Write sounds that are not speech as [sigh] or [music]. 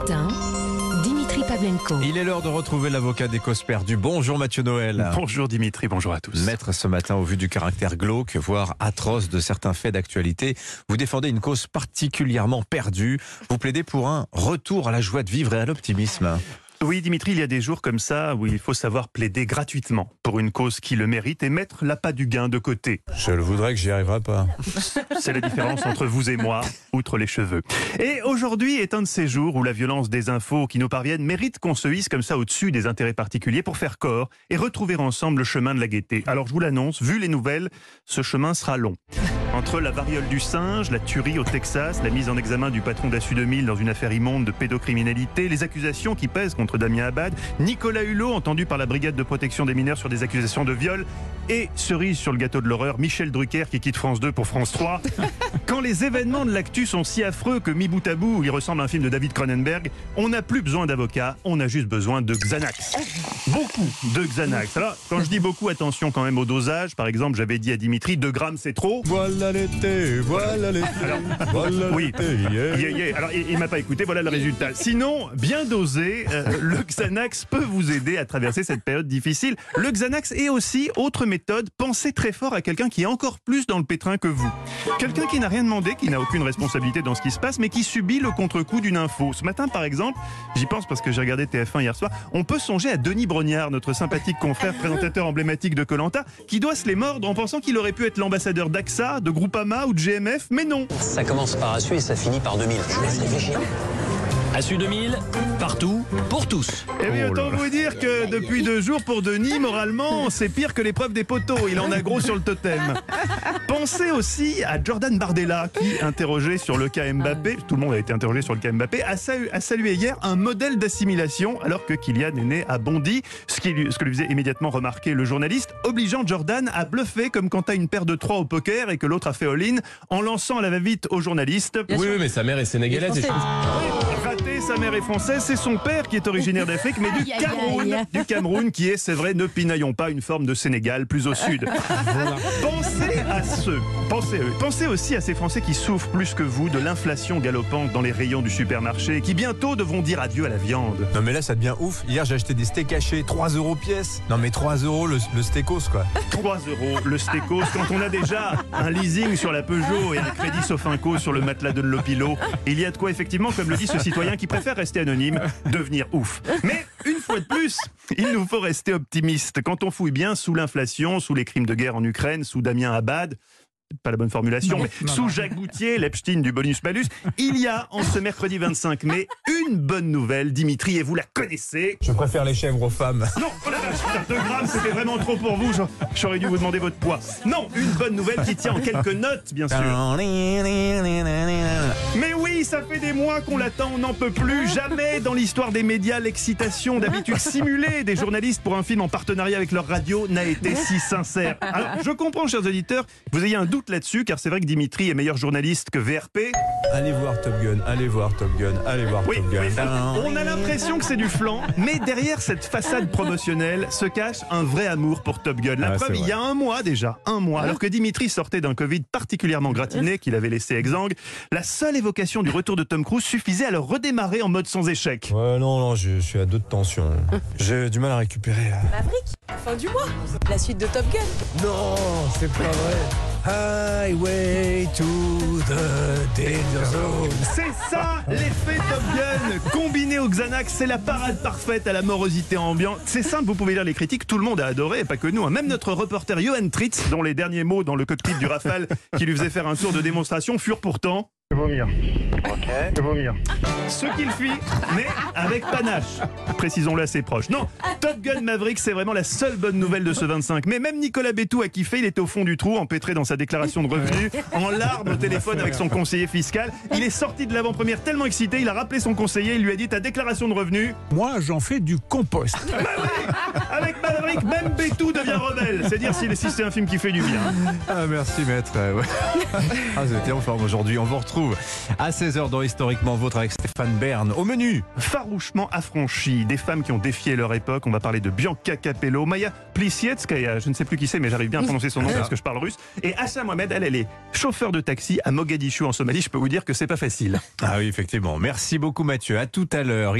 matin, Dimitri Pavlenko. Il est l'heure de retrouver l'avocat des causes perdues. Bonjour Mathieu Noël. Bonjour Dimitri, bonjour à tous. Maître, ce matin, au vu du caractère glauque, voire atroce de certains faits d'actualité, vous défendez une cause particulièrement perdue. Vous plaidez pour un retour à la joie de vivre et à l'optimisme. Oui, Dimitri, il y a des jours comme ça où il faut savoir plaider gratuitement pour une cause qui le mérite et mettre l'appât du gain de côté. Je le voudrais que j'y arriverai pas. [laughs] C'est la différence entre vous et moi, outre les cheveux. Et aujourd'hui est un de ces jours où la violence des infos qui nous parviennent mérite qu'on se hisse comme ça au-dessus des intérêts particuliers pour faire corps et retrouver ensemble le chemin de la gaieté. Alors je vous l'annonce, vu les nouvelles, ce chemin sera long. Entre la variole du singe, la tuerie au Texas, la mise en examen du patron d'Assu 2000 dans une affaire immonde de pédocriminalité, les accusations qui pèsent contre Damien Abad, Nicolas Hulot entendu par la brigade de protection des mineurs sur des accusations de viol et cerise sur le gâteau de l'horreur, Michel Drucker qui quitte France 2 pour France 3. [laughs] Quand les événements de l'actu sont si affreux que mi bout à bout, il ressemble à un film de David Cronenberg, on n'a plus besoin d'avocat, on a juste besoin de Xanax. Beaucoup de Xanax. Alors, quand je dis beaucoup, attention quand même au dosage. Par exemple, j'avais dit à Dimitri, 2 grammes c'est trop. Voilà l'été, voilà l'été. Voilà Oui, l'été, yeah. Yeah, yeah. Alors, il, il m'a pas écouté, voilà le résultat. Sinon, bien dosé, euh, le Xanax peut vous aider à traverser cette période difficile. Le Xanax est aussi, autre méthode, pensez très fort à quelqu'un qui est encore plus dans le pétrin que vous. Quelqu'un qui n'a rien qui n'a aucune responsabilité dans ce qui se passe, mais qui subit le contre-coup d'une info. Ce matin, par exemple, j'y pense parce que j'ai regardé TF1 hier soir, on peut songer à Denis Brognard, notre sympathique confrère présentateur emblématique de Colanta, qui doit se les mordre en pensant qu'il aurait pu être l'ambassadeur d'AXA, de Groupama ou de GMF, mais non. Ça commence par Assu et ça finit par 2000. Je laisse réfléchir. Assu 2000, partout, pour tous. Eh bien, autant vous dire que depuis deux jours, pour Denis, moralement, c'est pire que l'épreuve des poteaux. Il en a gros sur le totem. Pensez aussi à Jordan Bardella, qui, interrogé sur le cas Mbappé, tout le monde a été interrogé sur le cas Mbappé, a, salu- a salué hier un modèle d'assimilation, alors que Kylian est né à Bondy, ce, qui lui, ce que lui faisait immédiatement remarquer le journaliste, obligeant Jordan à bluffer comme quand t'as une paire de trois au poker et que l'autre a fait all-in, en lançant à la va-vite au journaliste. Oui, oui, mais sa mère est sénégalaise. et sa mère est française, c'est son père qui est originaire d'Afrique, mais du Cameroun, du Cameroun qui est, c'est vrai, ne pinaillons pas, une forme de Sénégal plus au sud. Pensez à ceux, pensez à eux. Pensez aussi à ces Français qui souffrent plus que vous de l'inflation galopante dans les rayons du supermarché, et qui bientôt devront dire adieu à la viande. Non mais là ça devient ouf. Hier j'ai acheté des steaks hachés, 3 euros pièce. Non mais 3 euros le, le steakos quoi. 3 euros le stécos quand on a déjà un leasing sur la Peugeot et un crédit Sofinco sur le matelas de l'Opilo. Il y a de quoi effectivement, comme le dit ce citoyen qui préfère rester anonyme, [laughs] devenir ouf. Mais une fois de plus, il nous faut rester optimiste. Quand on fouille bien sous l'inflation, sous les crimes de guerre en Ukraine, sous Damien Abad, pas la bonne formulation, mais sous Jacques Goutier, l'Epstein du bonus-malus, il y a en ce mercredi 25 mai une bonne nouvelle, Dimitri, et vous la connaissez. Je préfère les chèvres aux femmes. Non, 2 grammes, c'était vraiment trop pour vous. J'aurais- dû vous demander votre poids. Non, une bonne nouvelle qui tient en quelques notes, bien sûr. Mais oui, ça fait des mois qu'on l'attend, on n'en peut plus. Jamais dans l'histoire des médias, l'excitation d'habitude simulée des journalistes pour un film en partenariat avec leur radio n'a été si sincère. Alors, je comprends, chers auditeurs, que vous ayez un doute là-dessus, car c'est vrai que Dimitri est meilleur journaliste que VRP. Allez voir Top Gun, allez voir Top Gun, allez voir Oui, Top Gun. oui, on a l'impression que c'est du flan, mais derrière cette façade promotionnelle se cache un vrai amour pour Top Gun. La Ah, preuve, il y a un mois déjà, un mois, alors que Dimitri sortait d'un Covid particulièrement gratiné qu'il avait laissé exsangue, la seule évocation du retour de Tom Cruise suffisait à le redémarrer en mode sans échec. Ouais non non je, je suis à deux de tension. [laughs] J'ai du mal à récupérer là. Maverick, fin du mois, la suite de Top Gun. Non c'est pas vrai. Highway to danger zone. C'est ça, l'effet Top Gun combiné au Xanax, c'est la parade parfaite à la morosité ambiante. C'est simple, vous pouvez lire les critiques, tout le monde a adoré, et pas que nous. hein. Même notre reporter Johan Tritz, dont les derniers mots dans le cockpit du Rafale qui lui faisait faire un tour de démonstration furent pourtant vomir. Ok. Vomir. Ce qu'il fit, mais avec panache. Précisons-le à ses proches. Non, Top Gun Maverick, c'est vraiment la seule bonne nouvelle de ce 25. Mais même Nicolas Bétou a kiffé, il était au fond du trou, empêtré dans sa déclaration de revenus, en larmes au téléphone avec son conseiller fiscal. Il est sorti de l'avant-première tellement excité, il a rappelé son conseiller, il lui a dit ta déclaration de revenus. Moi, j'en fais du compost. Avec Maverick, même Bétou devient rebelle. C'est dire si, si c'est un film qui fait du bien. Ah merci maître. Ouais. Ah vous étiez en forme aujourd'hui. On vous retrouve retrouve à 16h dans Historiquement Votre avec Stéphane Bern. Au menu, Farouchement affranchies, des femmes qui ont défié leur époque. On va parler de Bianca Capello, Maya Plissietskaya, je ne sais plus qui c'est, mais j'arrive bien à prononcer son nom [laughs] parce que je parle russe. Et Assa Mohamed, elle, elle est chauffeur de taxi à Mogadiscio en Somalie. Je peux vous dire que c'est pas facile. Ah oui, effectivement. Merci beaucoup Mathieu. À tout à l'heure.